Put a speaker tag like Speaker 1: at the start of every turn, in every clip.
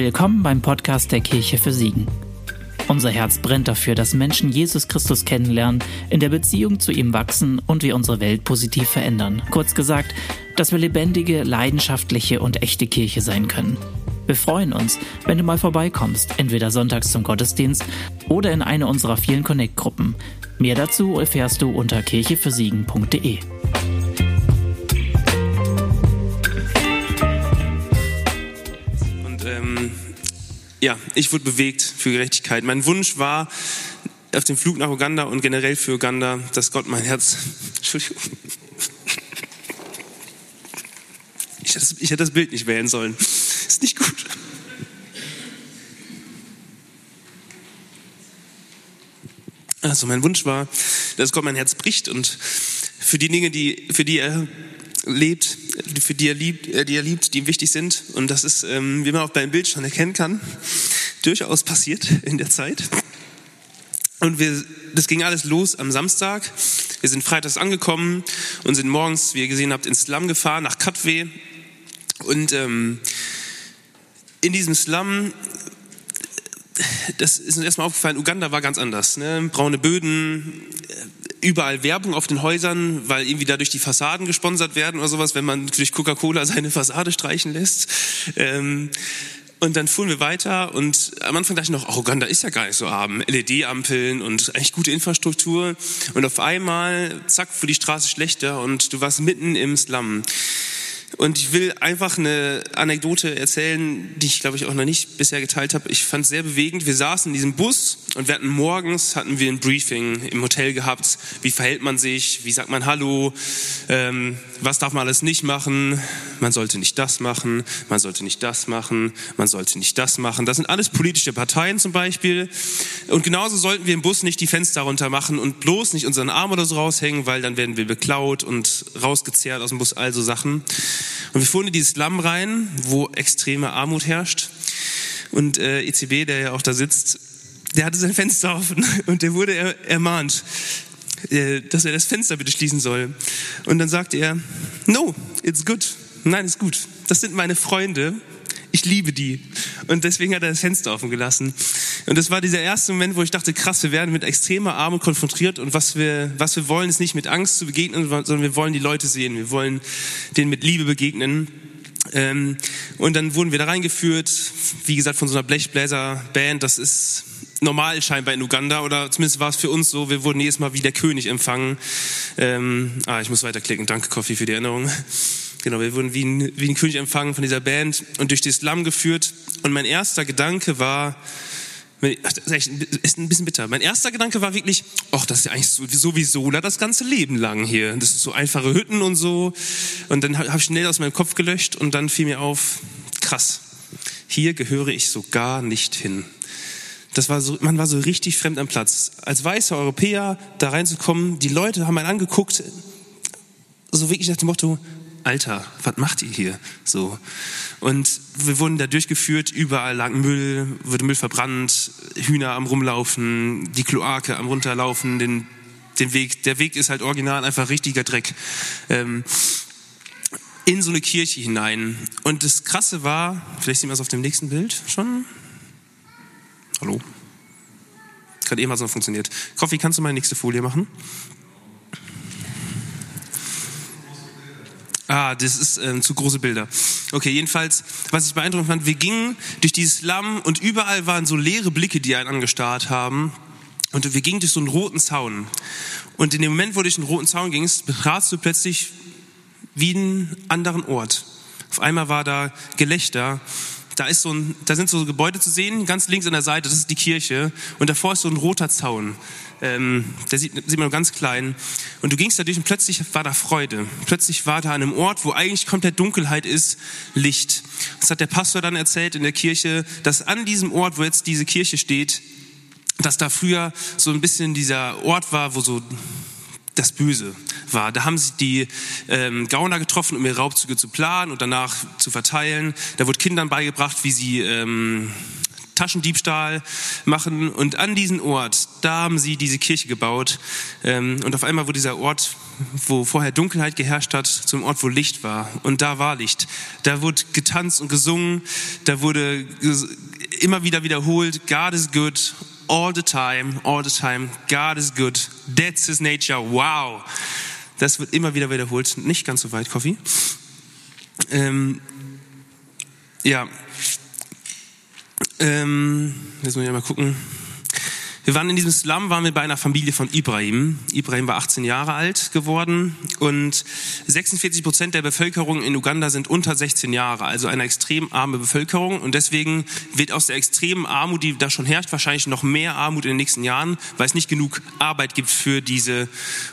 Speaker 1: Willkommen beim Podcast der Kirche für Siegen. Unser Herz brennt dafür, dass Menschen Jesus Christus kennenlernen, in der Beziehung zu ihm wachsen und wir unsere Welt positiv verändern. Kurz gesagt, dass wir lebendige, leidenschaftliche und echte Kirche sein können. Wir freuen uns, wenn du mal vorbeikommst, entweder sonntags zum Gottesdienst oder in eine unserer vielen Connect-Gruppen. Mehr dazu erfährst du unter kirchefürsiegen.de.
Speaker 2: ja, ich wurde bewegt für Gerechtigkeit. Mein Wunsch war auf dem Flug nach Uganda und generell für Uganda, dass Gott mein Herz. Entschuldigung. Ich hätte, das, ich hätte das Bild nicht wählen sollen. Ist nicht gut. Also mein Wunsch war, dass Gott mein Herz bricht und für die Dinge, die, für die er lebt, für die er liebt, äh, die er liebt, die ihm wichtig sind. Und das ist, ähm, wie man auch beim Bild schon erkennen kann, durchaus passiert in der Zeit. Und wir, das ging alles los am Samstag. Wir sind freitags angekommen und sind morgens, wie ihr gesehen habt, ins Slum gefahren, nach Katwe. Und ähm, in diesem Slum, das ist uns erstmal aufgefallen, Uganda war ganz anders. Ne? Braune Böden, überall Werbung auf den Häusern, weil irgendwie dadurch die Fassaden gesponsert werden oder sowas, wenn man durch Coca-Cola seine Fassade streichen lässt. Ähm, und dann fuhren wir weiter und am Anfang dachte ich noch, oh, Uganda ist ja gar nicht so arm. LED-Ampeln und eigentlich gute Infrastruktur. Und auf einmal, zack, fuhr die Straße schlechter und du warst mitten im Slum. Und ich will einfach eine Anekdote erzählen, die ich glaube ich auch noch nicht bisher geteilt habe. Ich fand es sehr bewegend. Wir saßen in diesem Bus und wir hatten morgens hatten wir ein Briefing im Hotel gehabt. Wie verhält man sich? Wie sagt man Hallo? Ähm, was darf man alles nicht machen? Man sollte nicht das machen. Man sollte nicht das machen. Man sollte nicht das machen. Das sind alles politische Parteien zum Beispiel. Und genauso sollten wir im Bus nicht die Fenster runter machen und bloß nicht unseren Arm oder so raushängen, weil dann werden wir beklaut und rausgezerrt aus dem Bus. Also Sachen. Und wir fuhren in dieses Lamm rein, wo extreme Armut herrscht. Und äh, ECB, der ja auch da sitzt, der hatte sein Fenster offen und der wurde er, ermahnt, äh, dass er das Fenster bitte schließen soll. Und dann sagte er, no, it's good. Nein, ist gut. Das sind meine Freunde. Ich liebe die. Und deswegen hat er das Fenster offen gelassen. Und das war dieser erste Moment, wo ich dachte, krass, wir werden mit extremer Armut konfrontiert und was wir, was wir wollen, ist nicht mit Angst zu begegnen, sondern wir wollen die Leute sehen. Wir wollen denen mit Liebe begegnen. Ähm, und dann wurden wir da reingeführt, wie gesagt, von so einer Blechbläser-Band. Das ist normal scheinbar in Uganda oder zumindest war es für uns so. Wir wurden jedes Mal wie der König empfangen. Ähm, ah, ich muss weiterklicken. Danke, Coffee, für die Erinnerung. Genau, wir wurden wie ein, wie ein König empfangen von dieser Band und durch das Lamm geführt. Und mein erster Gedanke war, das ist ein bisschen bitter. Mein erster Gedanke war wirklich, ach, das ist ja eigentlich sowieso das ganze Leben lang hier. Das ist so einfache Hütten und so. Und dann habe ich schnell aus meinem Kopf gelöscht und dann fiel mir auf, krass, hier gehöre ich so gar nicht hin. Das war so, man war so richtig fremd am Platz. Als weißer Europäer da reinzukommen, die Leute haben einen angeguckt, so wirklich nach dem Motto, Alter, was macht ihr hier? So. Und wir wurden da durchgeführt, überall lag Müll, wurde Müll verbrannt, Hühner am rumlaufen, die Kloake am runterlaufen, den, den Weg, der Weg ist halt original einfach richtiger Dreck. Ähm, in so eine Kirche hinein. Und das Krasse war, vielleicht sehen wir es auf dem nächsten Bild schon. Hallo? Gerade eben hat es noch funktioniert. Koffi, kannst du meine nächste Folie machen? Ah, das ist äh, zu große Bilder. Okay, jedenfalls, was ich beeindruckend fand, wir gingen durch dieses Lamm und überall waren so leere Blicke, die einen angestarrt haben. Und wir gingen durch so einen roten Zaun. Und in dem Moment, wo du durch den roten Zaun gingst, betratst du plötzlich wie einen anderen Ort. Auf einmal war da Gelächter. Da, ist so ein, da sind so Gebäude zu sehen, ganz links an der Seite, das ist die Kirche. Und davor ist so ein roter Zaun. Ähm, der sieht, sieht man nur ganz klein. Und du gingst da durch und plötzlich war da Freude. Plötzlich war da an einem Ort, wo eigentlich komplett Dunkelheit ist, Licht. Das hat der Pastor dann erzählt in der Kirche, dass an diesem Ort, wo jetzt diese Kirche steht, dass da früher so ein bisschen dieser Ort war, wo so das Böse war. Da haben sich die ähm, Gauner getroffen, um ihre Raubzüge zu planen und danach zu verteilen. Da wurde Kindern beigebracht, wie sie ähm, Taschendiebstahl machen. Und an diesen Ort, da haben sie diese Kirche gebaut. Ähm, und auf einmal wurde dieser Ort, wo vorher Dunkelheit geherrscht hat, zum Ort, wo Licht war. Und da war Licht. Da wurde getanzt und gesungen. Da wurde immer wieder wiederholt, God is good all the time, all the time. God is good. That's his nature. Wow. Das wird immer wieder wiederholt. Nicht ganz so weit, Coffee. Ähm, ja. Ähm, jetzt muss ich mal gucken. Wir waren in diesem Slum, waren wir bei einer Familie von Ibrahim. Ibrahim war 18 Jahre alt geworden und 46 Prozent der Bevölkerung in Uganda sind unter 16 Jahre, also eine extrem arme Bevölkerung. Und deswegen wird aus der extremen Armut, die da schon herrscht, wahrscheinlich noch mehr Armut in den nächsten Jahren, weil es nicht genug Arbeit gibt für diese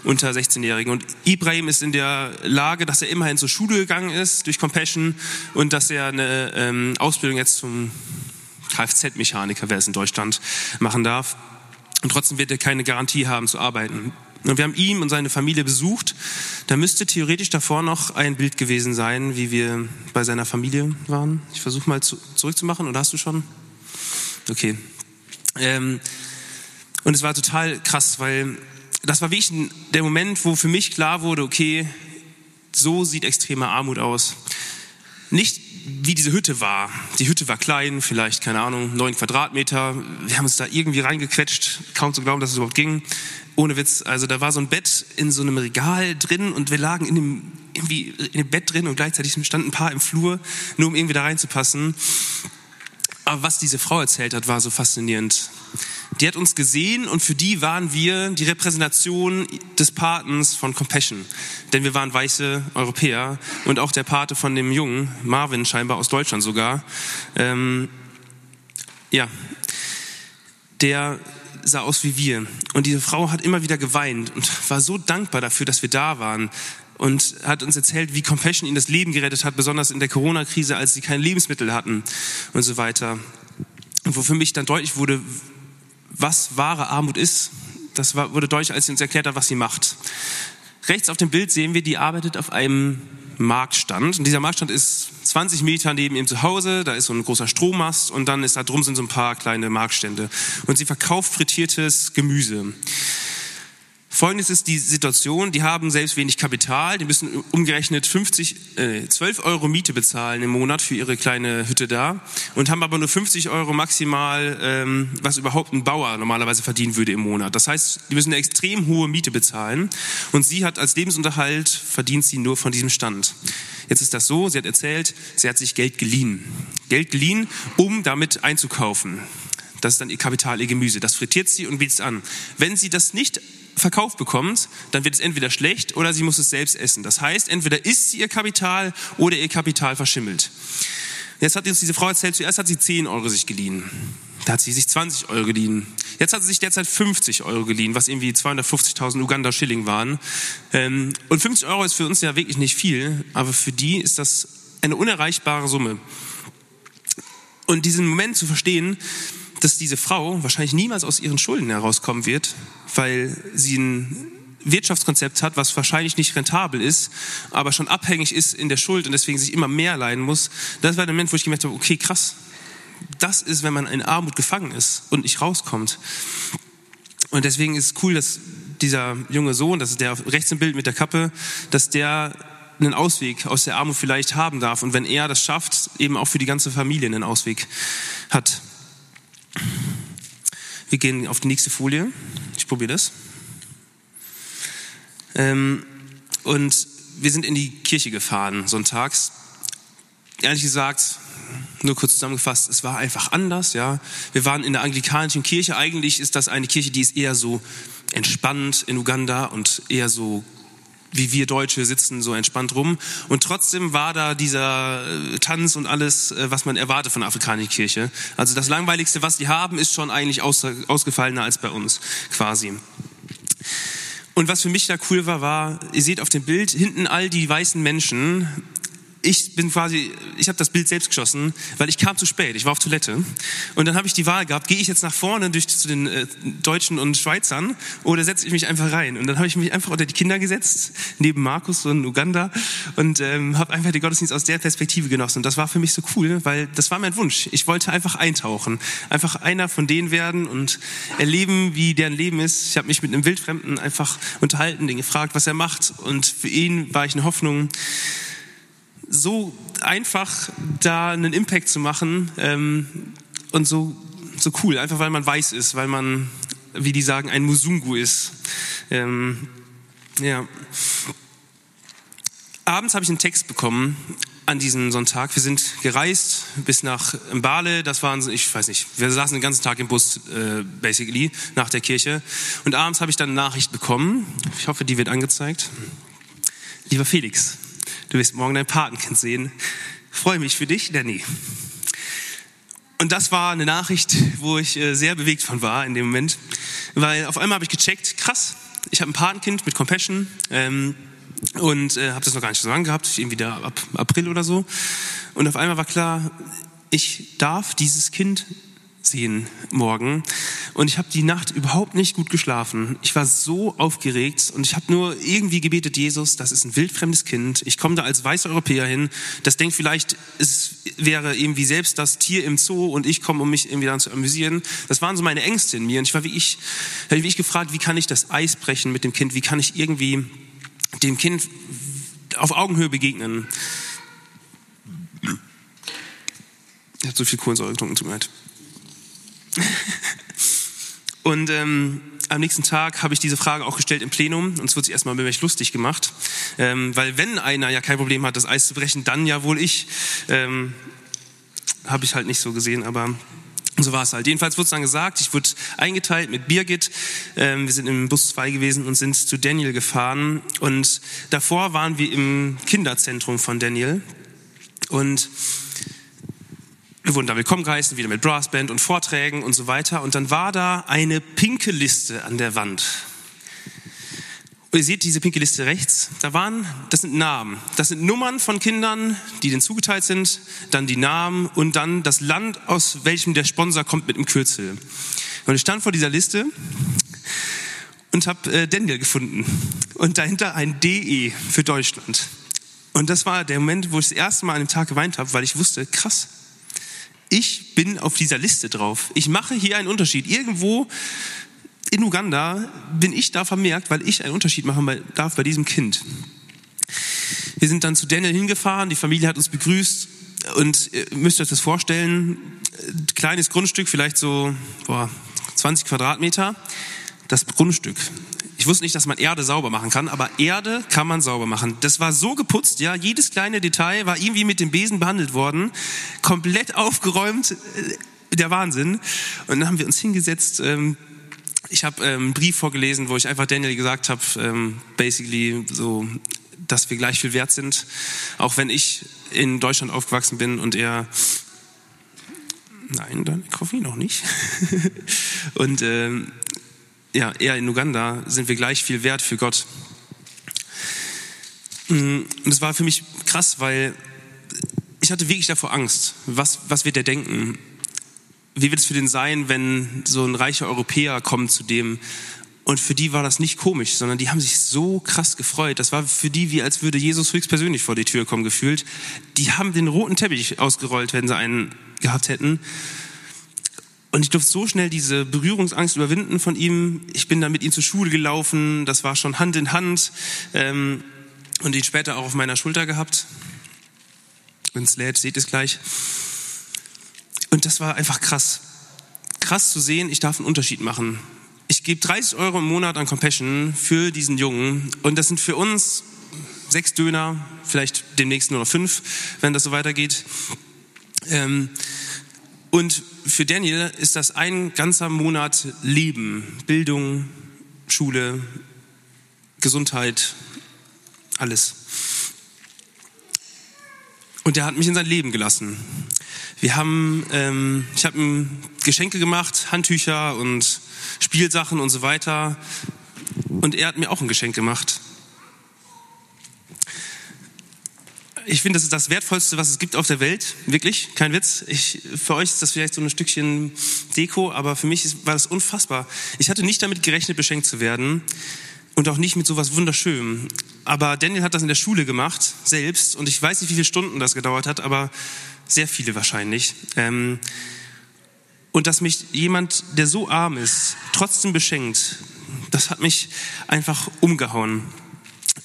Speaker 2: unter 16-Jährigen. Und Ibrahim ist in der Lage, dass er immerhin zur Schule gegangen ist durch Compassion und dass er eine ähm, Ausbildung jetzt zum Kfz-Mechaniker, wer es in Deutschland machen darf. Und trotzdem wird er keine Garantie haben zu arbeiten. Und wir haben ihn und seine Familie besucht. Da müsste theoretisch davor noch ein Bild gewesen sein, wie wir bei seiner Familie waren. Ich versuche mal zu, zurückzumachen, oder hast du schon? Okay. Ähm, und es war total krass, weil das war wirklich der Moment, wo für mich klar wurde, okay, so sieht extreme Armut aus. Nicht wie diese Hütte war. Die Hütte war klein, vielleicht, keine Ahnung, neun Quadratmeter. Wir haben uns da irgendwie reingequetscht, kaum zu glauben, dass es überhaupt ging. Ohne Witz. Also da war so ein Bett in so einem Regal drin und wir lagen in dem, irgendwie in dem Bett drin und gleichzeitig standen ein paar im Flur, nur um irgendwie da reinzupassen. Aber was diese Frau erzählt hat, war so faszinierend. Die hat uns gesehen und für die waren wir die Repräsentation des Patens von Compassion. Denn wir waren weiße Europäer und auch der Pate von dem Jungen, Marvin scheinbar aus Deutschland sogar, ähm, ja, der sah aus wie wir. Und diese Frau hat immer wieder geweint und war so dankbar dafür, dass wir da waren und hat uns erzählt, wie Compassion ihnen das Leben gerettet hat, besonders in der Corona-Krise, als sie keine Lebensmittel hatten und so weiter. Und wo für mich dann deutlich wurde, was wahre Armut ist, das wurde deutlich, als sie uns erklärt hat, was sie macht. Rechts auf dem Bild sehen wir, die arbeitet auf einem Marktstand. Und dieser Marktstand ist 20 Meter neben ihrem Zuhause. Da ist so ein großer Strommast und dann ist da drum sind so ein paar kleine Marktstände. Und sie verkauft frittiertes Gemüse. Folgendes ist die Situation, die haben selbst wenig Kapital, die müssen umgerechnet 50, äh, 12 Euro Miete bezahlen im Monat für ihre kleine Hütte da und haben aber nur 50 Euro maximal, ähm, was überhaupt ein Bauer normalerweise verdienen würde im Monat. Das heißt, die müssen eine extrem hohe Miete bezahlen und sie hat als Lebensunterhalt, verdient sie nur von diesem Stand. Jetzt ist das so, sie hat erzählt, sie hat sich Geld geliehen. Geld geliehen, um damit einzukaufen. Das ist dann ihr Kapital, ihr Gemüse. Das frittiert sie und bietet an. Wenn sie das nicht verkauft bekommt, dann wird es entweder schlecht oder sie muss es selbst essen. Das heißt, entweder isst sie ihr Kapital oder ihr Kapital verschimmelt. Jetzt hat uns diese Frau erzählt, zuerst hat sie 10 Euro sich geliehen. Da hat sie sich 20 Euro geliehen. Jetzt hat sie sich derzeit 50 Euro geliehen, was irgendwie 250.000 Uganda-Schilling waren. Ähm, und 50 Euro ist für uns ja wirklich nicht viel, aber für die ist das eine unerreichbare Summe. Und diesen Moment zu verstehen, dass diese Frau wahrscheinlich niemals aus ihren Schulden herauskommen wird, weil sie ein Wirtschaftskonzept hat, was wahrscheinlich nicht rentabel ist, aber schon abhängig ist in der Schuld und deswegen sich immer mehr leiden muss. Das war der Moment, wo ich gemerkt habe, okay, krass, das ist, wenn man in Armut gefangen ist und nicht rauskommt. Und deswegen ist es cool, dass dieser junge Sohn, das ist der rechts im Bild mit der Kappe, dass der einen Ausweg aus der Armut vielleicht haben darf und wenn er das schafft, eben auch für die ganze Familie einen Ausweg hat. Wir gehen auf die nächste Folie. Ich probiere das. Ähm, und wir sind in die Kirche gefahren sonntags. Ehrlich gesagt, nur kurz zusammengefasst, es war einfach anders, ja. Wir waren in der anglikanischen Kirche. Eigentlich ist das eine Kirche, die ist eher so entspannt in Uganda und eher so wie wir Deutsche sitzen so entspannt rum. Und trotzdem war da dieser äh, Tanz und alles, äh, was man erwartet von der afrikanischen Kirche. Also das Langweiligste, was die haben, ist schon eigentlich ausgefallener als bei uns quasi. Und was für mich da cool war, war, ihr seht auf dem Bild hinten all die weißen Menschen ich bin quasi, ich habe das Bild selbst geschossen, weil ich kam zu spät. Ich war auf Toilette und dann habe ich die Wahl gehabt: Gehe ich jetzt nach vorne durch zu den äh, Deutschen und Schweizern oder setze ich mich einfach rein? Und dann habe ich mich einfach unter die Kinder gesetzt neben Markus und Uganda und ähm, habe einfach den Gottesdienst aus der Perspektive genossen. Und das war für mich so cool, weil das war mein Wunsch. Ich wollte einfach eintauchen, einfach einer von denen werden und erleben, wie deren Leben ist. Ich habe mich mit einem Wildfremden einfach unterhalten, den gefragt, was er macht und für ihn war ich eine Hoffnung so einfach da einen Impact zu machen ähm, und so, so cool, einfach weil man weiß ist, weil man, wie die sagen, ein Musungu ist. Ähm, ja. Abends habe ich einen Text bekommen an diesem Sonntag. Wir sind gereist bis nach Mbale. Das waren, ich weiß nicht, wir saßen den ganzen Tag im Bus, äh, basically, nach der Kirche. Und abends habe ich dann eine Nachricht bekommen. Ich hoffe, die wird angezeigt. Lieber Felix, Du wirst morgen dein Patenkind sehen. freue mich für dich, Danny. Und das war eine Nachricht, wo ich äh, sehr bewegt von war in dem Moment, weil auf einmal habe ich gecheckt, krass, ich habe ein Patenkind mit Compassion ähm, und äh, habe das noch gar nicht so lange gehabt, irgendwie da ab April oder so. Und auf einmal war klar, ich darf dieses Kind sehen morgen. Und ich habe die Nacht überhaupt nicht gut geschlafen. Ich war so aufgeregt und ich habe nur irgendwie gebetet, Jesus, das ist ein wildfremdes Kind. Ich komme da als weißer Europäer hin. Das denkt vielleicht, es wäre irgendwie selbst das Tier im Zoo und ich komme, um mich irgendwie dann zu amüsieren. Das waren so meine Ängste in mir. Und ich war wie ich, wie ich gefragt, wie kann ich das Eis brechen mit dem Kind? Wie kann ich irgendwie dem Kind auf Augenhöhe begegnen? Ich habe so viel Kohlensäure getrunken, tut mir leid. Und ähm, am nächsten Tag habe ich diese Frage auch gestellt im Plenum und es wird sich erstmal über mich lustig gemacht, ähm, weil wenn einer ja kein Problem hat, das Eis zu brechen, dann ja wohl ich. Ähm, habe ich halt nicht so gesehen, aber so war es halt. Jedenfalls wurde es dann gesagt, ich wurde eingeteilt mit Birgit. Ähm, wir sind im Bus 2 gewesen und sind zu Daniel gefahren. Und davor waren wir im Kinderzentrum von Daniel. Und wir wurden da willkommen geheißen, wieder mit Brassband und Vorträgen und so weiter. Und dann war da eine pinke Liste an der Wand. Und ihr seht diese pinke Liste rechts. Da waren, das sind Namen. Das sind Nummern von Kindern, die denen zugeteilt sind. Dann die Namen und dann das Land, aus welchem der Sponsor kommt mit dem Kürzel. Und ich stand vor dieser Liste und habe äh, Daniel gefunden. Und dahinter ein DE für Deutschland. Und das war der Moment, wo ich das erste Mal an dem Tag geweint habe, weil ich wusste, krass, ich bin auf dieser Liste drauf. Ich mache hier einen Unterschied. Irgendwo in Uganda bin ich da vermerkt, weil ich einen Unterschied machen darf bei diesem Kind. Wir sind dann zu Daniel hingefahren, die Familie hat uns begrüßt und ihr müsst euch das vorstellen, kleines Grundstück, vielleicht so boah, 20 Quadratmeter, das Grundstück. Ich wusste nicht, dass man Erde sauber machen kann, aber Erde kann man sauber machen. Das war so geputzt, ja, jedes kleine Detail war irgendwie mit dem Besen behandelt worden, komplett aufgeräumt, äh, der Wahnsinn. Und dann haben wir uns hingesetzt. Ähm, ich habe ähm, einen Brief vorgelesen, wo ich einfach Daniel gesagt habe, ähm, basically so, dass wir gleich viel wert sind, auch wenn ich in Deutschland aufgewachsen bin und er Nein, dann Koffein noch nicht. und ähm, ja, eher in Uganda sind wir gleich viel wert für Gott. Mm, und es war für mich krass, weil ich hatte wirklich davor Angst. Was, was wird der denken? Wie wird es für den sein, wenn so ein reicher Europäer kommt zu dem? Und für die war das nicht komisch, sondern die haben sich so krass gefreut. Das war für die wie, als würde Jesus höchstpersönlich vor die Tür kommen, gefühlt. Die haben den roten Teppich ausgerollt, wenn sie einen gehabt hätten. Und ich durfte so schnell diese Berührungsangst überwinden von ihm. Ich bin dann mit ihm zur Schule gelaufen. Das war schon Hand in Hand. Ähm, und ihn später auch auf meiner Schulter gehabt. Wenn es lädt, seht es gleich. Und das war einfach krass. Krass zu sehen, ich darf einen Unterschied machen. Ich gebe 30 Euro im Monat an Compassion für diesen Jungen. Und das sind für uns sechs Döner, vielleicht demnächst nur noch fünf, wenn das so weitergeht. Ähm, und für Daniel ist das ein ganzer Monat Leben, Bildung, Schule, Gesundheit, alles. Und er hat mich in sein Leben gelassen. Wir haben, ähm, ich habe ihm Geschenke gemacht, Handtücher und Spielsachen und so weiter. Und er hat mir auch ein Geschenk gemacht. Ich finde, das ist das Wertvollste, was es gibt auf der Welt. Wirklich, kein Witz. Ich, für euch ist das vielleicht so ein Stückchen Deko, aber für mich war das unfassbar. Ich hatte nicht damit gerechnet, beschenkt zu werden und auch nicht mit sowas Wunderschönem. Aber Daniel hat das in der Schule gemacht, selbst. Und ich weiß nicht, wie viele Stunden das gedauert hat, aber sehr viele wahrscheinlich. Ähm, und dass mich jemand, der so arm ist, trotzdem beschenkt, das hat mich einfach umgehauen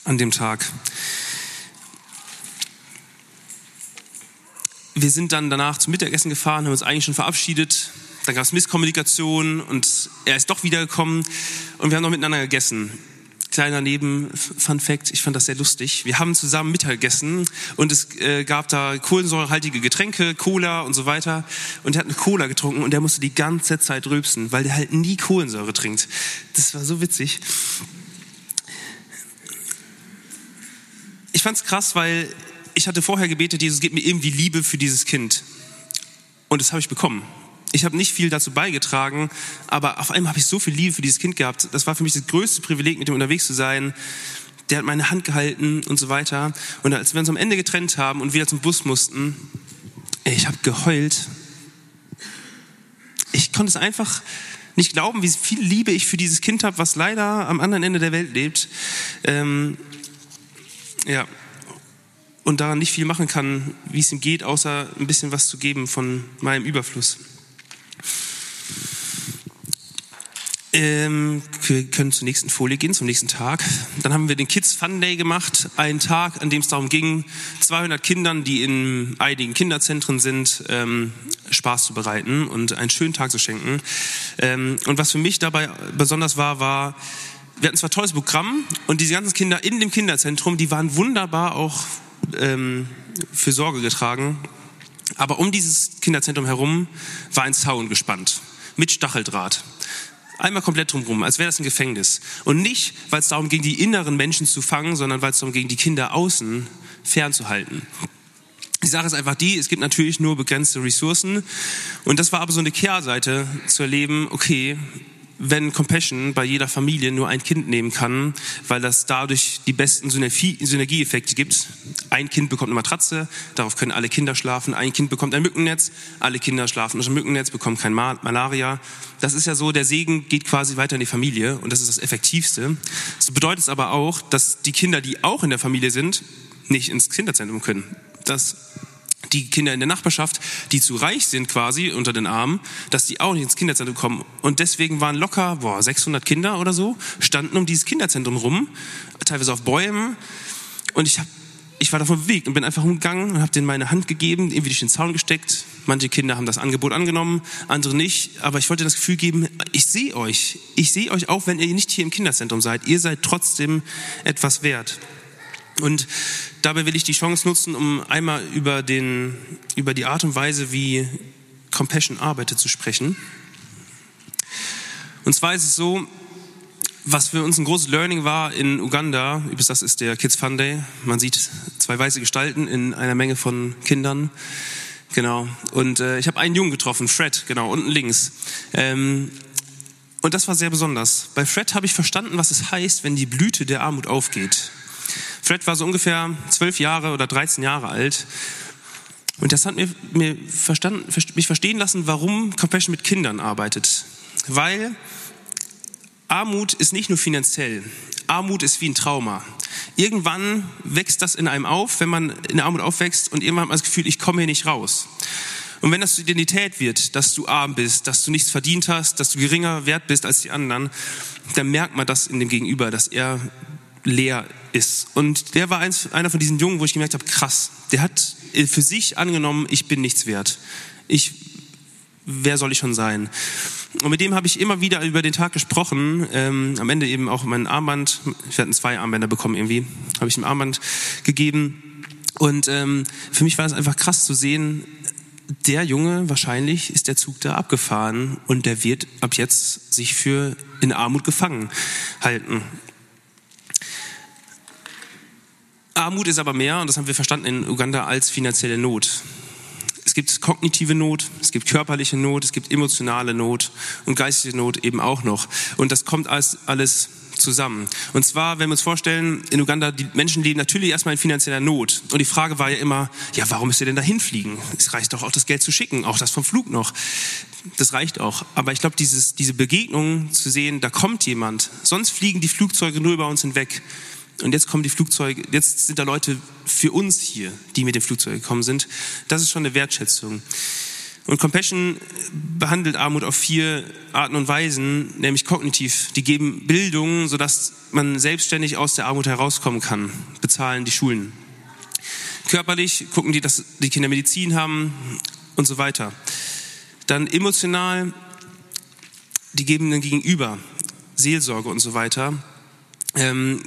Speaker 2: an dem Tag. Wir sind dann danach zum Mittagessen gefahren, haben uns eigentlich schon verabschiedet. Dann gab es Misskommunikation und er ist doch wiedergekommen und wir haben noch miteinander gegessen. Kleiner Neben Fun Fact, ich fand das sehr lustig. Wir haben zusammen Mittag gegessen und es äh, gab da kohlensäurehaltige Getränke, Cola und so weiter. Und er hat eine Cola getrunken und er musste die ganze Zeit rülpsen, weil der halt nie Kohlensäure trinkt. Das war so witzig. Ich fand's krass, weil ich hatte vorher gebetet, Jesus, gib mir irgendwie Liebe für dieses Kind. Und das habe ich bekommen. Ich habe nicht viel dazu beigetragen, aber auf einmal habe ich so viel Liebe für dieses Kind gehabt. Das war für mich das größte Privileg, mit ihm unterwegs zu sein. Der hat meine Hand gehalten und so weiter. Und als wir uns am Ende getrennt haben und wieder zum Bus mussten, ich habe geheult. Ich konnte es einfach nicht glauben, wie viel Liebe ich für dieses Kind habe, was leider am anderen Ende der Welt lebt. Ähm, ja, und daran nicht viel machen kann, wie es ihm geht, außer ein bisschen was zu geben von meinem Überfluss. Ähm, wir können zur nächsten Folie gehen, zum nächsten Tag. Dann haben wir den Kids Fun Day gemacht, einen Tag, an dem es darum ging, 200 Kindern, die in einigen Kinderzentren sind, ähm, Spaß zu bereiten und einen schönen Tag zu schenken. Ähm, und was für mich dabei besonders war, war, wir hatten zwar tolles Programm und diese ganzen Kinder in dem Kinderzentrum, die waren wunderbar auch ähm, für Sorge getragen. Aber um dieses Kinderzentrum herum war ein Zaun gespannt mit Stacheldraht. Einmal komplett drumherum, als wäre das ein Gefängnis. Und nicht, weil es darum ging, die inneren Menschen zu fangen, sondern weil es darum ging, die Kinder außen fernzuhalten. Die Sache ist einfach die, es gibt natürlich nur begrenzte Ressourcen. Und das war aber so eine Kehrseite zu erleben, okay, wenn Compassion bei jeder Familie nur ein Kind nehmen kann, weil das dadurch die besten Synergieeffekte gibt. Ein Kind bekommt eine Matratze, darauf können alle Kinder schlafen. Ein Kind bekommt ein Mückennetz, alle Kinder schlafen unter dem Mückennetz, bekommen kein Malaria. Das ist ja so, der Segen geht quasi weiter in die Familie und das ist das Effektivste. Das bedeutet es aber auch, dass die Kinder, die auch in der Familie sind, nicht ins Kinderzentrum können. Das die Kinder in der Nachbarschaft, die zu reich sind quasi unter den Armen, dass die auch nicht ins Kinderzentrum kommen. Und deswegen waren locker, boah, 600 Kinder oder so, standen um dieses Kinderzentrum rum, teilweise auf Bäumen. Und ich, hab, ich war davon bewegt und bin einfach umgegangen und habe denen meine Hand gegeben, irgendwie durch den Zaun gesteckt. Manche Kinder haben das Angebot angenommen, andere nicht. Aber ich wollte das Gefühl geben, ich sehe euch. Ich sehe euch auch, wenn ihr nicht hier im Kinderzentrum seid. Ihr seid trotzdem etwas wert. Und dabei will ich die Chance nutzen, um einmal über, den, über die Art und Weise, wie Compassion arbeitet, zu sprechen. Und zwar ist es so, was für uns ein großes Learning war in Uganda, übrigens das ist der Kids Fun Day, man sieht zwei weiße Gestalten in einer Menge von Kindern, genau. Und äh, ich habe einen Jungen getroffen, Fred, genau, unten links. Ähm, und das war sehr besonders. Bei Fred habe ich verstanden, was es heißt, wenn die Blüte der Armut aufgeht. Fred war so ungefähr zwölf Jahre oder 13 Jahre alt. Und das hat mir, mir verstanden, mich verstehen lassen, warum Compassion mit Kindern arbeitet. Weil Armut ist nicht nur finanziell. Armut ist wie ein Trauma. Irgendwann wächst das in einem auf, wenn man in Armut aufwächst und irgendwann hat man das Gefühl, ich komme hier nicht raus. Und wenn das zur Identität wird, dass du arm bist, dass du nichts verdient hast, dass du geringer wert bist als die anderen, dann merkt man das in dem Gegenüber, dass er leer ist. Und der war eins, einer von diesen Jungen, wo ich gemerkt habe, krass, der hat für sich angenommen, ich bin nichts wert. Ich, wer soll ich schon sein? Und mit dem habe ich immer wieder über den Tag gesprochen. Ähm, am Ende eben auch mein Armband. Ich hatte zwei Armbänder bekommen irgendwie. Habe ich ihm Armband gegeben. Und ähm, für mich war es einfach krass zu sehen, der Junge, wahrscheinlich ist der Zug da abgefahren und der wird ab jetzt sich für in Armut gefangen halten. Armut ist aber mehr, und das haben wir verstanden in Uganda, als finanzielle Not. Es gibt kognitive Not, es gibt körperliche Not, es gibt emotionale Not und geistige Not eben auch noch. Und das kommt alles, alles zusammen. Und zwar, wenn wir uns vorstellen, in Uganda, die Menschen leben natürlich erstmal in finanzieller Not. Und die Frage war ja immer, ja, warum müsst ihr denn da hinfliegen? Es reicht doch auch das Geld zu schicken, auch das vom Flug noch. Das reicht auch. Aber ich glaube, diese Begegnung zu sehen, da kommt jemand. Sonst fliegen die Flugzeuge nur über uns hinweg. Und jetzt kommen die Flugzeuge, jetzt sind da Leute für uns hier, die mit dem Flugzeug gekommen sind. Das ist schon eine Wertschätzung. Und Compassion behandelt Armut auf vier Arten und Weisen, nämlich kognitiv. Die geben Bildung, sodass man selbstständig aus der Armut herauskommen kann, bezahlen die Schulen. Körperlich gucken die, dass die Kinder Medizin haben und so weiter. Dann emotional, die geben dann gegenüber Seelsorge und so weiter. Ähm,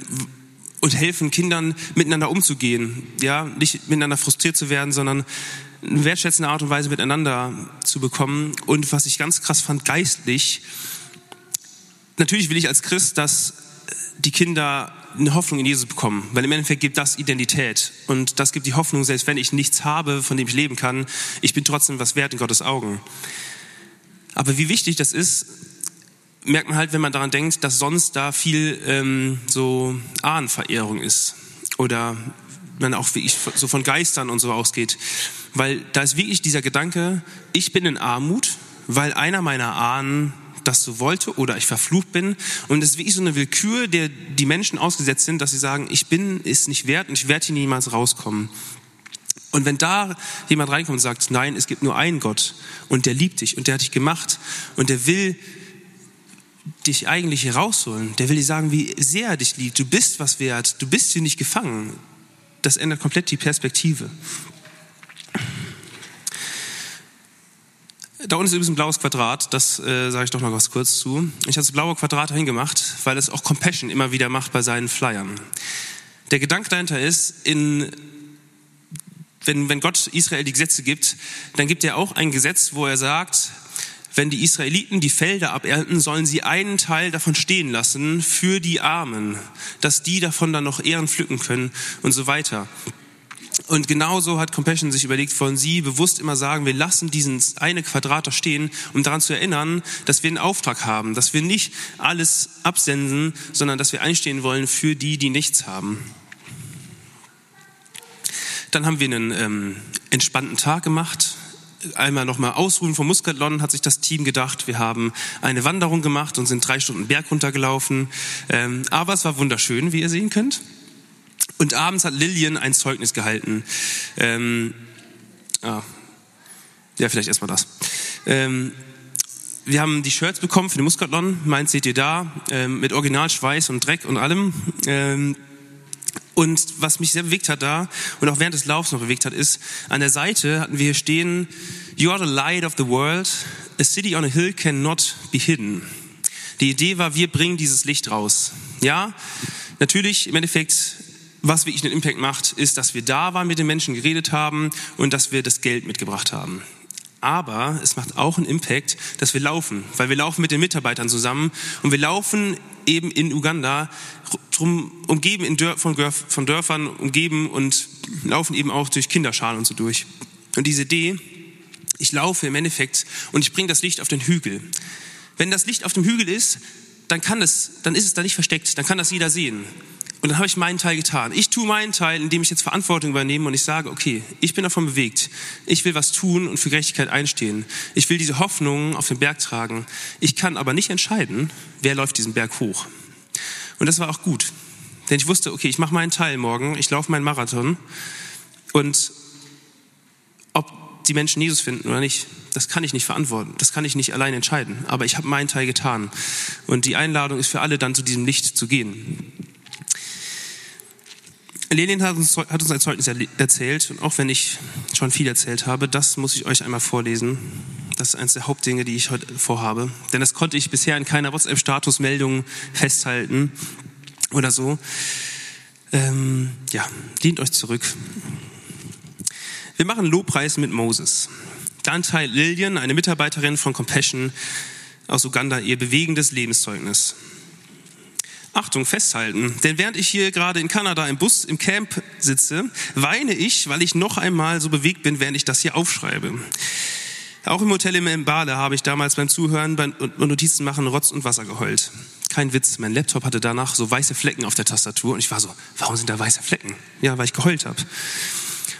Speaker 2: und helfen Kindern miteinander umzugehen, ja, nicht miteinander frustriert zu werden, sondern eine wertschätzende Art und Weise miteinander zu bekommen. Und was ich ganz krass fand, geistlich, natürlich will ich als Christ, dass die Kinder eine Hoffnung in Jesus bekommen, weil im Endeffekt gibt das Identität und das gibt die Hoffnung, selbst wenn ich nichts habe, von dem ich leben kann, ich bin trotzdem was wert in Gottes Augen. Aber wie wichtig das ist, merkt man halt, wenn man daran denkt, dass sonst da viel ähm, so Ahnenverehrung ist oder man auch wirklich so von Geistern und so ausgeht. Weil da ist wirklich dieser Gedanke, ich bin in Armut, weil einer meiner Ahnen das so wollte oder ich verflucht bin. Und es ist wirklich so eine Willkür, der die Menschen ausgesetzt sind, dass sie sagen, ich bin es nicht wert und ich werde hier niemals rauskommen. Und wenn da jemand reinkommt und sagt, nein, es gibt nur einen Gott und der liebt dich und der hat dich gemacht und der will dich eigentlich hier rausholen, der will dir sagen, wie sehr er dich liebt, du bist was wert, du bist hier nicht gefangen. Das ändert komplett die Perspektive. Da unten ist übrigens ein blaues Quadrat, das äh, sage ich doch noch was kurz zu. Ich habe das blaue Quadrat dahin gemacht, weil es auch Compassion immer wieder macht bei seinen Flyern. Der Gedanke dahinter ist, in, wenn, wenn Gott Israel die Gesetze gibt, dann gibt er auch ein Gesetz, wo er sagt, wenn die Israeliten die Felder abernten, sollen sie einen Teil davon stehen lassen für die Armen, dass die davon dann noch Ehren pflücken können und so weiter. Und genauso hat Compassion sich überlegt, wollen Sie bewusst immer sagen, wir lassen diesen eine Quadrat da stehen, um daran zu erinnern, dass wir einen Auftrag haben, dass wir nicht alles absenden, sondern dass wir einstehen wollen für die, die nichts haben. Dann haben wir einen ähm, entspannten Tag gemacht. Einmal nochmal ausruhen vom Muscatlon hat sich das Team gedacht. Wir haben eine Wanderung gemacht und sind drei Stunden Berg runtergelaufen. Ähm, aber es war wunderschön, wie ihr sehen könnt. Und abends hat Lillian ein Zeugnis gehalten. Ähm, ah, ja, vielleicht erstmal das. Ähm, wir haben die Shirts bekommen für den Muskatlon. Meins seht ihr da, ähm, mit Originalschweiß und Dreck und allem. Ähm, und was mich sehr bewegt hat da und auch während des Laufs noch bewegt hat, ist, an der Seite hatten wir hier stehen, You are the light of the world. A city on a hill cannot be hidden. Die Idee war, wir bringen dieses Licht raus. Ja, natürlich, im Endeffekt was wirklich einen Impact macht, ist, dass wir da waren, mit den Menschen geredet haben und dass wir das Geld mitgebracht haben. Aber es macht auch einen Impact, dass wir laufen, weil wir laufen mit den Mitarbeitern zusammen und wir laufen eben in Uganda drum, umgeben in Dörf, von, Dörf, von Dörfern, umgeben und laufen eben auch durch Kinderschalen und so durch. Und diese Idee, ich laufe im Endeffekt und ich bringe das Licht auf den Hügel. Wenn das Licht auf dem Hügel ist, dann kann es, dann ist es da nicht versteckt, dann kann das jeder sehen. Und dann habe ich meinen Teil getan. Ich tue meinen Teil, indem ich jetzt Verantwortung übernehme und ich sage, okay, ich bin davon bewegt. Ich will was tun und für Gerechtigkeit einstehen. Ich will diese Hoffnung auf den Berg tragen. Ich kann aber nicht entscheiden, wer läuft diesen Berg hoch. Und das war auch gut. Denn ich wusste, okay, ich mache meinen Teil morgen, ich laufe meinen Marathon. Und ob die Menschen Jesus finden oder nicht, das kann ich nicht verantworten. Das kann ich nicht allein entscheiden. Aber ich habe meinen Teil getan. Und die Einladung ist für alle dann zu diesem Licht zu gehen. Lenin hat uns, hat uns ein Zeugnis erzählt und auch wenn ich schon viel erzählt habe, das muss ich euch einmal vorlesen. Das ist eines der Hauptdinge, die ich heute vorhabe. Denn das konnte ich bisher in keiner WhatsApp-Statusmeldung festhalten oder so. Ähm, ja, lehnt euch zurück. Wir machen Lobpreis mit Moses. Dann teilt Lillian, eine Mitarbeiterin von Compassion aus Uganda, ihr bewegendes Lebenszeugnis. Achtung, festhalten. Denn während ich hier gerade in Kanada im Bus im Camp sitze, weine ich, weil ich noch einmal so bewegt bin, während ich das hier aufschreibe. Auch im Hotel im Mbale habe ich damals beim Zuhören und Notizen machen Rotz und Wasser geheult. kein Witz, mein Laptop hatte danach so weiße Flecken auf der Tastatur und ich war so, warum sind da weiße Flecken? Ja, weil ich geheult habe.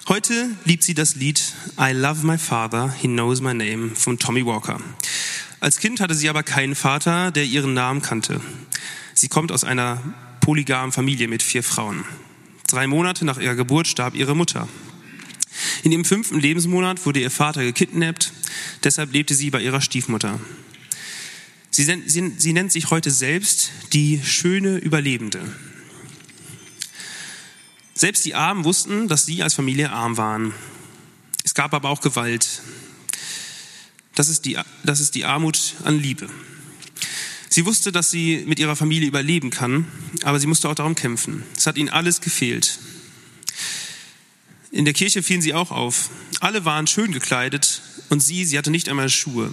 Speaker 2: Heute liebt sie das Lied I Love My Father, He Knows My Name von Tommy Walker. Als Kind hatte sie aber keinen Vater, der ihren Namen kannte. Sie kommt aus einer polygamen Familie mit vier Frauen. Drei Monate nach ihrer Geburt starb ihre Mutter. In ihrem fünften Lebensmonat wurde ihr Vater gekidnappt, deshalb lebte sie bei ihrer Stiefmutter. Sie, sie, sie nennt sich heute selbst die schöne Überlebende. Selbst die Armen wussten, dass sie als Familie arm waren. Es gab aber auch Gewalt. Das ist die, das ist die Armut an Liebe. Sie wusste, dass sie mit ihrer Familie überleben kann, aber sie musste auch darum kämpfen. Es hat ihnen alles gefehlt. In der Kirche fielen sie auch auf. Alle waren schön gekleidet und sie, sie hatte nicht einmal Schuhe.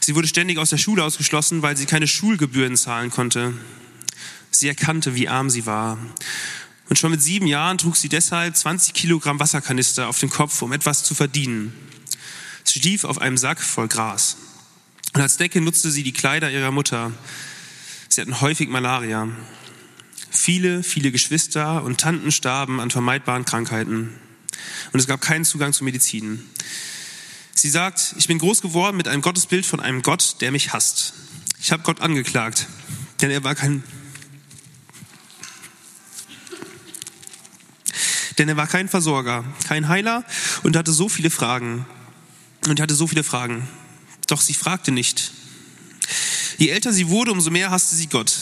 Speaker 2: Sie wurde ständig aus der Schule ausgeschlossen, weil sie keine Schulgebühren zahlen konnte. Sie erkannte, wie arm sie war. Und schon mit sieben Jahren trug sie deshalb 20 Kilogramm Wasserkanister auf dem Kopf, um etwas zu verdienen. Sie stief auf einem Sack voll Gras. Und als Decke nutzte sie die Kleider ihrer Mutter. Sie hatten häufig Malaria. Viele, viele Geschwister und Tanten starben an vermeidbaren Krankheiten. Und es gab keinen Zugang zu Medizin. Sie sagt, ich bin groß geworden mit einem Gottesbild von einem Gott, der mich hasst. Ich habe Gott angeklagt, denn er war kein denn er war kein Versorger, kein Heiler und hatte so viele Fragen. Und hatte so viele Fragen. Doch sie fragte nicht. Je älter sie wurde, umso mehr hasste sie Gott.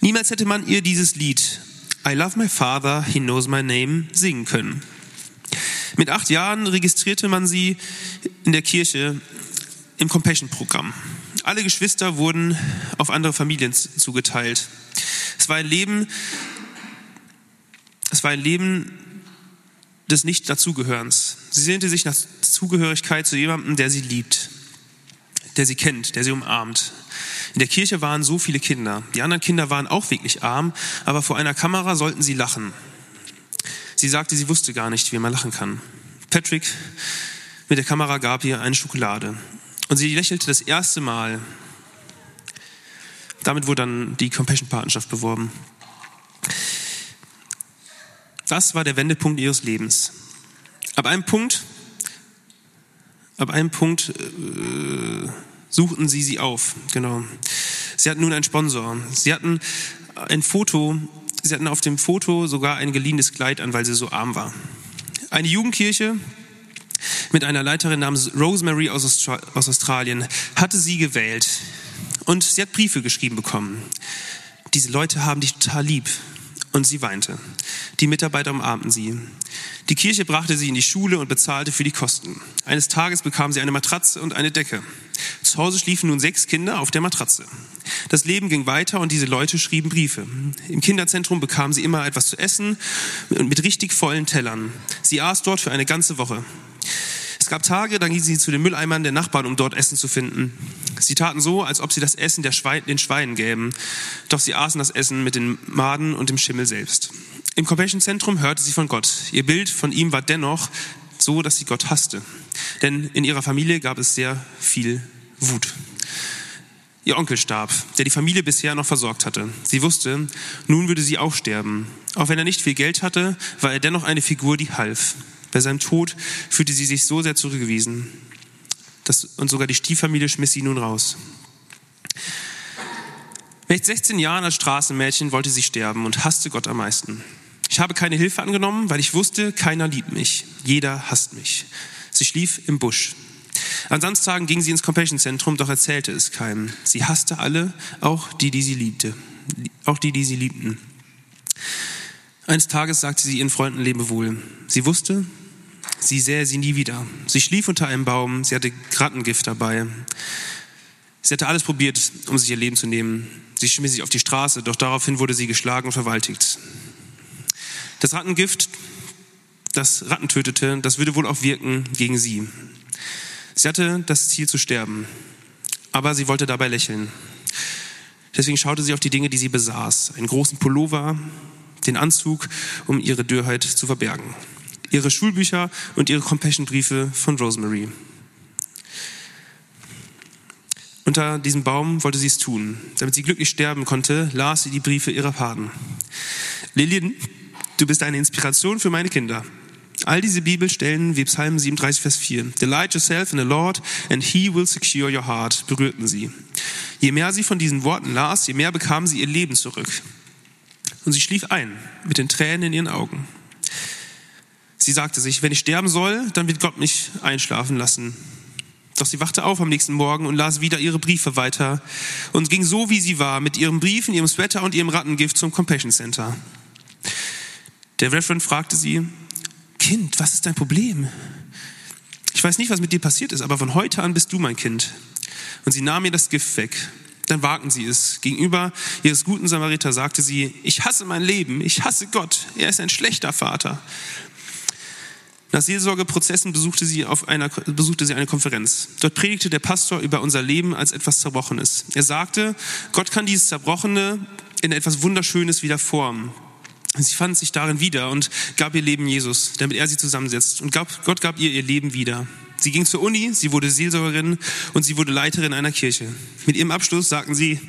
Speaker 2: Niemals hätte man ihr dieses Lied I love my father, he knows my name singen können. Mit acht Jahren registrierte man sie in der Kirche im Compassion-Programm. Alle Geschwister wurden auf andere Familien zugeteilt. Es war ein Leben, es war ein Leben des Nicht-Dazugehörens. Sie sehnte sich nach Zugehörigkeit zu jemandem, der sie liebt, der sie kennt, der sie umarmt. In der Kirche waren so viele Kinder. Die anderen Kinder waren auch wirklich arm, aber vor einer Kamera sollten sie lachen. Sie sagte, sie wusste gar nicht, wie man lachen kann. Patrick mit der Kamera gab ihr eine Schokolade. Und sie lächelte das erste Mal. Damit wurde dann die Compassion-Partnerschaft beworben. Das war der Wendepunkt ihres Lebens. Ab einem Punkt, ab einem Punkt äh, suchten sie sie auf. Genau. Sie hatten nun einen Sponsor. Sie hatten ein Foto. Sie hatten auf dem Foto sogar ein geliehenes Kleid an, weil sie so arm war. Eine Jugendkirche mit einer Leiterin namens Rosemary aus, Austra aus Australien hatte sie gewählt und sie hat Briefe geschrieben bekommen. Diese Leute haben dich total lieb. Und sie weinte. Die Mitarbeiter umarmten sie. Die Kirche brachte sie in die Schule und bezahlte für die Kosten. Eines Tages bekam sie eine Matratze und eine Decke. Zu Hause schliefen nun sechs Kinder auf der Matratze. Das Leben ging weiter und diese Leute schrieben Briefe. Im Kinderzentrum bekam sie immer etwas zu essen und mit richtig vollen Tellern. Sie aß dort für eine ganze Woche. Es gab Tage, da ging sie zu den Mülleimern der Nachbarn, um dort Essen zu finden. Sie taten so, als ob sie das Essen der Schwein, den Schweinen gäben. Doch sie aßen das Essen mit den Maden und dem Schimmel selbst. Im Compassion Zentrum hörte sie von Gott. Ihr Bild von ihm war dennoch so, dass sie Gott hasste. Denn in ihrer Familie gab es sehr viel Wut. Ihr Onkel starb, der die Familie bisher noch versorgt hatte. Sie wusste, nun würde sie auch sterben. Auch wenn er nicht viel Geld hatte, war er dennoch eine Figur, die half. Bei seinem Tod fühlte sie sich so sehr zurückgewiesen. Das, und sogar die Stieffamilie schmiss sie nun raus. Mit 16 Jahren als Straßenmädchen wollte sie sterben und hasste Gott am meisten. Ich habe keine Hilfe angenommen, weil ich wusste, keiner liebt mich. Jeder hasst mich. Sie schlief im Busch. An Samstagen ging sie ins Compassion-Zentrum, doch erzählte es keinem. Sie hasste alle, auch die, die sie liebte. Auch die, die sie liebten. Eines Tages sagte sie ihren Freunden Lebewohl. Sie wusste, sie sähe sie nie wieder. Sie schlief unter einem Baum, sie hatte Rattengift dabei. Sie hatte alles probiert, um sich ihr Leben zu nehmen. Sie schmiss sich auf die Straße, doch daraufhin wurde sie geschlagen und verwaltigt. Das Rattengift, das Ratten tötete, das würde wohl auch wirken gegen sie. Sie hatte das Ziel zu sterben, aber sie wollte dabei lächeln. Deswegen schaute sie auf die Dinge, die sie besaß. Einen großen Pullover, den Anzug, um ihre Dürrheit zu verbergen. Ihre Schulbücher und ihre Compassion-Briefe von Rosemary. unter diesem Baum wollte sie es tun. Damit sie glücklich sterben konnte, las sie die Briefe ihrer Paten. Lillian, du bist eine Inspiration für meine Kinder. All diese Bibelstellen wie Psalm 37, Vers 4. Delight yourself in the Lord and he will secure your heart berührten sie. Je mehr sie von diesen Worten las, je mehr bekam sie ihr Leben zurück. Und sie schlief ein mit den Tränen in ihren Augen. Sie sagte sich, wenn ich sterben soll, dann wird Gott mich einschlafen lassen. Doch sie wachte auf am nächsten Morgen und las wieder ihre Briefe weiter und ging so, wie sie war, mit ihrem Brief, ihrem Sweater und ihrem Rattengift zum Compassion Center. Der Reverend fragte sie, Kind, was ist dein Problem? Ich weiß nicht, was mit dir passiert ist, aber von heute an bist du mein Kind. Und sie nahm ihr das Gift weg. Dann wagten sie es. Gegenüber ihres guten Samariter sagte sie, ich hasse mein Leben, ich hasse Gott, er ist ein schlechter Vater. Nach Seelsorgeprozessen besuchte sie, auf einer, besuchte sie eine Konferenz. Dort predigte der Pastor über unser Leben als etwas Zerbrochenes. Er sagte, Gott kann dieses Zerbrochene in etwas Wunderschönes wieder formen. Sie fand sich darin wieder und gab ihr Leben Jesus, damit er sie zusammensetzt. Und gab, Gott gab ihr ihr Leben wieder. Sie ging zur Uni, sie wurde Seelsorgerin und sie wurde Leiterin einer Kirche. Mit ihrem Abschluss sagten sie,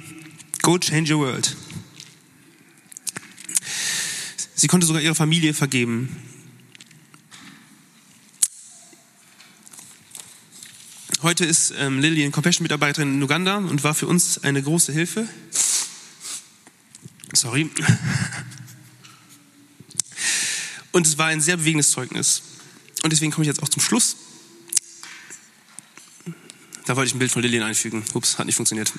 Speaker 2: Go change your world. Sie konnte sogar ihrer Familie vergeben. Heute ist ähm, Lillian Compassion-Mitarbeiterin in Uganda und war für uns eine große Hilfe. Sorry. Und es war ein sehr bewegendes Zeugnis. Und deswegen komme ich jetzt auch zum Schluss. Da wollte ich ein Bild von Lillian einfügen. Ups, hat nicht funktioniert.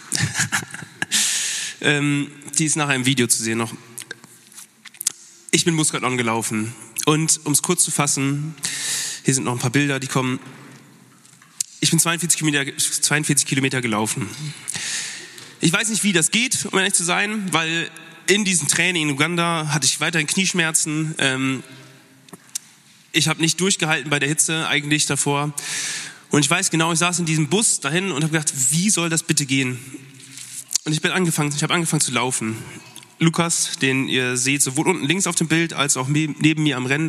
Speaker 2: ähm, die ist nachher im Video zu sehen noch. Ich bin Muscatlon gelaufen. Und um es kurz zu fassen, hier sind noch ein paar Bilder, die kommen. Ich bin 42 Kilometer, 42 Kilometer gelaufen. Ich weiß nicht, wie das geht, um ehrlich zu sein, weil in diesem Training in Uganda hatte ich weiterhin Knieschmerzen. Ähm, ich habe nicht durchgehalten bei der Hitze eigentlich davor. Und ich weiß genau, ich saß in diesem Bus dahin und habe gedacht, wie soll das bitte gehen? Und ich bin angefangen, ich habe angefangen zu laufen. Lukas, den ihr seht, sowohl unten links auf dem Bild als auch neben mir am Rennen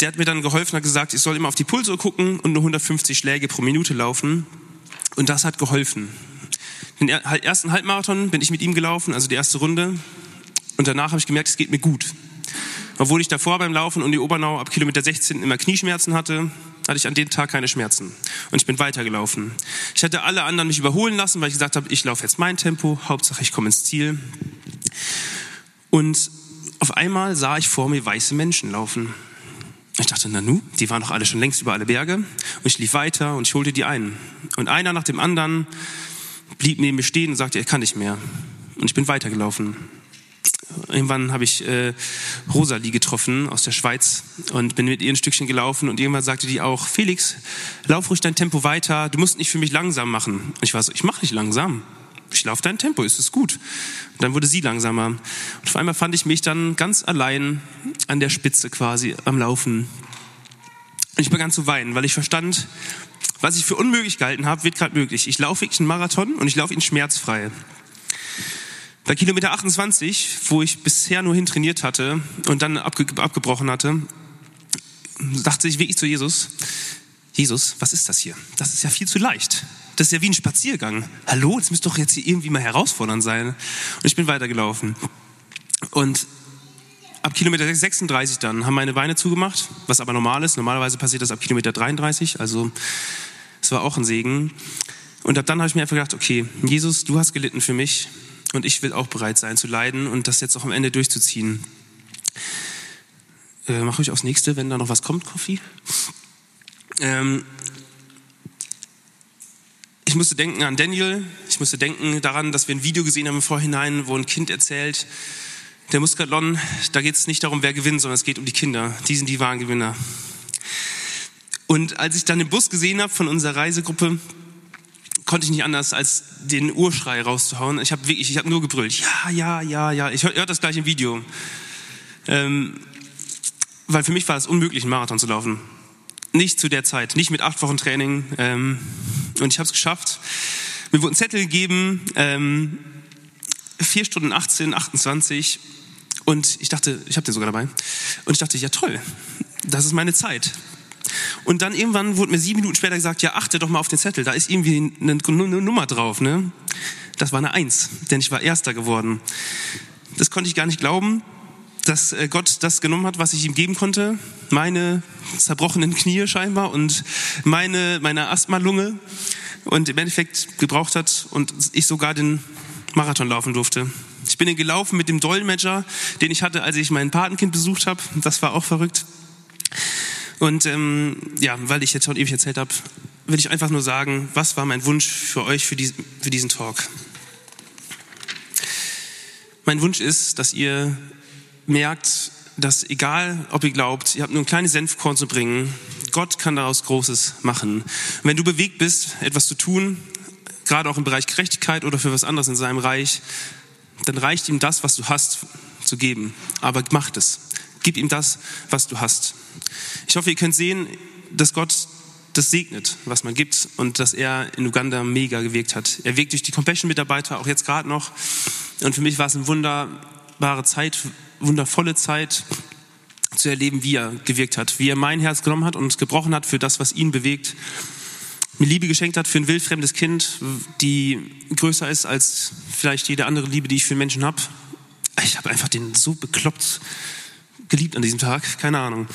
Speaker 2: der hat mir dann geholfen, hat gesagt, ich soll immer auf die Pulsuhr gucken und nur 150 Schläge pro Minute laufen. Und das hat geholfen. Den ersten Halbmarathon bin ich mit ihm gelaufen, also die erste Runde. Und danach habe ich gemerkt, es geht mir gut. Obwohl ich davor beim Laufen um die Obernau ab Kilometer 16 immer Knieschmerzen hatte, hatte ich an dem Tag keine Schmerzen. Und ich bin weitergelaufen. Ich hatte alle anderen mich überholen lassen, weil ich gesagt habe, ich laufe jetzt mein Tempo, Hauptsache ich komme ins Ziel. Und auf einmal sah ich vor mir weiße Menschen laufen. Ich dachte, na nu, die waren doch alle schon längst über alle Berge. Und ich lief weiter und ich holte die ein. Und einer nach dem anderen blieb neben mir stehen und sagte, er kann nicht mehr. Und ich bin weitergelaufen. Irgendwann habe ich äh, Rosalie getroffen aus der Schweiz und bin mit ihr ein Stückchen gelaufen und irgendwann sagte die auch, Felix, lauf ruhig dein Tempo weiter, du musst nicht für mich langsam machen. Und ich war so, ich mache nicht langsam. Ich laufe dein Tempo, ist es gut. Und dann wurde sie langsamer. Und auf einmal fand ich mich dann ganz allein an der Spitze quasi am Laufen. Und ich begann zu weinen, weil ich verstand, was ich für unmöglich gehalten habe, wird gerade möglich. Ich laufe wirklich einen Marathon und ich laufe ihn schmerzfrei. Bei Kilometer 28, wo ich bisher nur hin trainiert hatte und dann abge abgebrochen hatte, dachte ich wirklich zu Jesus, Jesus, was ist das hier? Das ist ja viel zu leicht. Das ist ja wie ein Spaziergang. Hallo, das müsste doch jetzt hier irgendwie mal herausfordernd sein. Und ich bin weitergelaufen. Und ab Kilometer 36 dann haben meine Beine zugemacht, was aber normal ist. Normalerweise passiert das ab Kilometer 33, also es war auch ein Segen. Und ab dann habe ich mir einfach gedacht, okay, Jesus, du hast gelitten für mich und ich will auch bereit sein zu leiden und das jetzt auch am Ende durchzuziehen. Äh, mach ruhig aufs nächste, wenn da noch was kommt, Koffi. Ähm, ich musste denken an Daniel. Ich musste denken daran, dass wir ein Video gesehen haben im Vorhinein, wo ein Kind erzählt, der Muskatlon, da geht es nicht darum, wer gewinnt, sondern es geht um die Kinder. Die sind die wahren Gewinner. Und als ich dann den Bus gesehen habe von unserer Reisegruppe, konnte ich nicht anders, als den Urschrei rauszuhauen. Ich habe wirklich, ich habe nur gebrüllt. Ja, ja, ja, ja. Ich höre hör das gleich im Video. Ähm, weil für mich war es unmöglich, einen Marathon zu laufen. Nicht zu der Zeit, nicht mit acht Wochen Training. Ähm, und ich habe es geschafft. Mir wurden Zettel gegeben, ähm, 4 Stunden 18, 28. Und ich dachte, ich habe den sogar dabei. Und ich dachte, ja toll, das ist meine Zeit. Und dann irgendwann wurde mir sieben Minuten später gesagt, ja, achte doch mal auf den Zettel, da ist irgendwie eine, Nummer drauf. Ne? Das war eine Eins, denn ich war Erster geworden. Das konnte ich gar nicht glauben, dass äh, Gott das genommen hat, was ich ihm geben konnte. Meine zerbrochenen Knie scheinbar und meine, meine Asthmalunge und im Endeffekt gebraucht hat und ich sogar den Marathon laufen durfte. Ich bin ihn gelaufen mit dem Dolmetscher, den ich hatte, als ich mein Patenkind besucht habe. Das war auch verrückt. Und ähm, ja, weil ich jetzt schon ewig erzählt habe, will ich einfach nur sagen, was war mein Wunsch für euch für, die, für diesen Talk? Mein Wunsch ist, dass ihr merkt, dass egal, ob ihr glaubt, ihr habt nur ein kleines Senfkorn zu bringen, Gott kann daraus Großes machen. Und wenn du bewegt bist, etwas zu tun, gerade auch im Bereich Gerechtigkeit oder für was anderes in seinem Reich, dann reicht ihm das, was du hast, zu geben. Aber mach es. Gib ihm das, was du hast. Ich hoffe, ihr könnt sehen, dass Gott das segnet, was man gibt und dass er in Uganda mega gewirkt hat. Er wirkt durch die Compassion-Mitarbeiter, auch jetzt gerade noch. Und für mich war es eine wunderbare Zeit, wundervolle Zeit zu erleben, wie er gewirkt hat, wie er mein Herz genommen hat und gebrochen hat für das, was ihn bewegt mir Liebe geschenkt hat für ein wildfremdes Kind, die größer ist als vielleicht jede andere Liebe, die ich für Menschen habe. Ich habe einfach den so bekloppt geliebt an diesem Tag, keine Ahnung.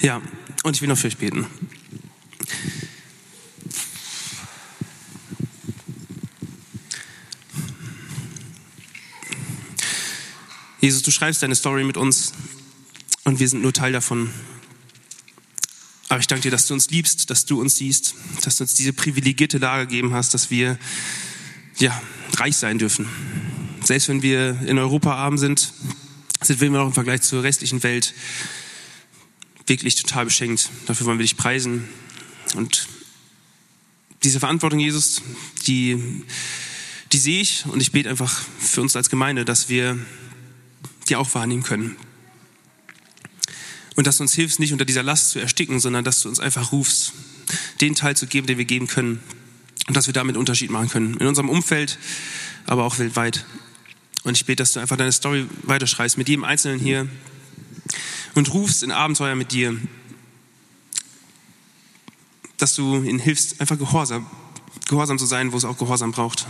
Speaker 2: Ja, und ich will noch für euch beten. Jesus, du schreibst deine Story mit uns und wir sind nur Teil davon. Aber ich danke dir, dass du uns liebst, dass du uns siehst, dass du uns diese privilegierte Lage gegeben hast, dass wir ja, reich sein dürfen. Selbst wenn wir in Europa arm sind, sind wir immer noch im Vergleich zur restlichen Welt wirklich total beschenkt. Dafür wollen wir dich preisen. Und diese Verantwortung, Jesus, die, die sehe ich und ich bete einfach für uns als Gemeinde, dass wir die auch wahrnehmen können. Und dass du uns hilfst, nicht unter dieser Last zu ersticken, sondern dass du uns einfach rufst, den Teil zu geben, den wir geben können. Und dass wir damit Unterschied machen können. In unserem Umfeld, aber auch weltweit. Und ich bete, dass du einfach deine Story weiterschreist mit jedem Einzelnen hier und rufst in Abenteuer mit dir. Dass du ihnen hilfst, einfach gehorsam, gehorsam zu sein, wo es auch Gehorsam braucht.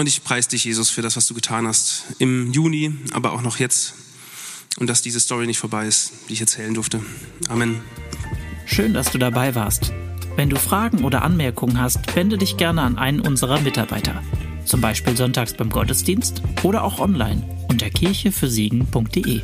Speaker 2: Und ich preise dich, Jesus, für das, was du getan hast im Juni, aber auch noch jetzt. Und dass diese Story nicht vorbei ist, die ich erzählen durfte. Amen.
Speaker 1: Schön, dass du dabei warst. Wenn du Fragen oder Anmerkungen hast, wende dich gerne an einen unserer Mitarbeiter. Zum Beispiel sonntags beim Gottesdienst oder auch online unter kirchefürsiegen.de.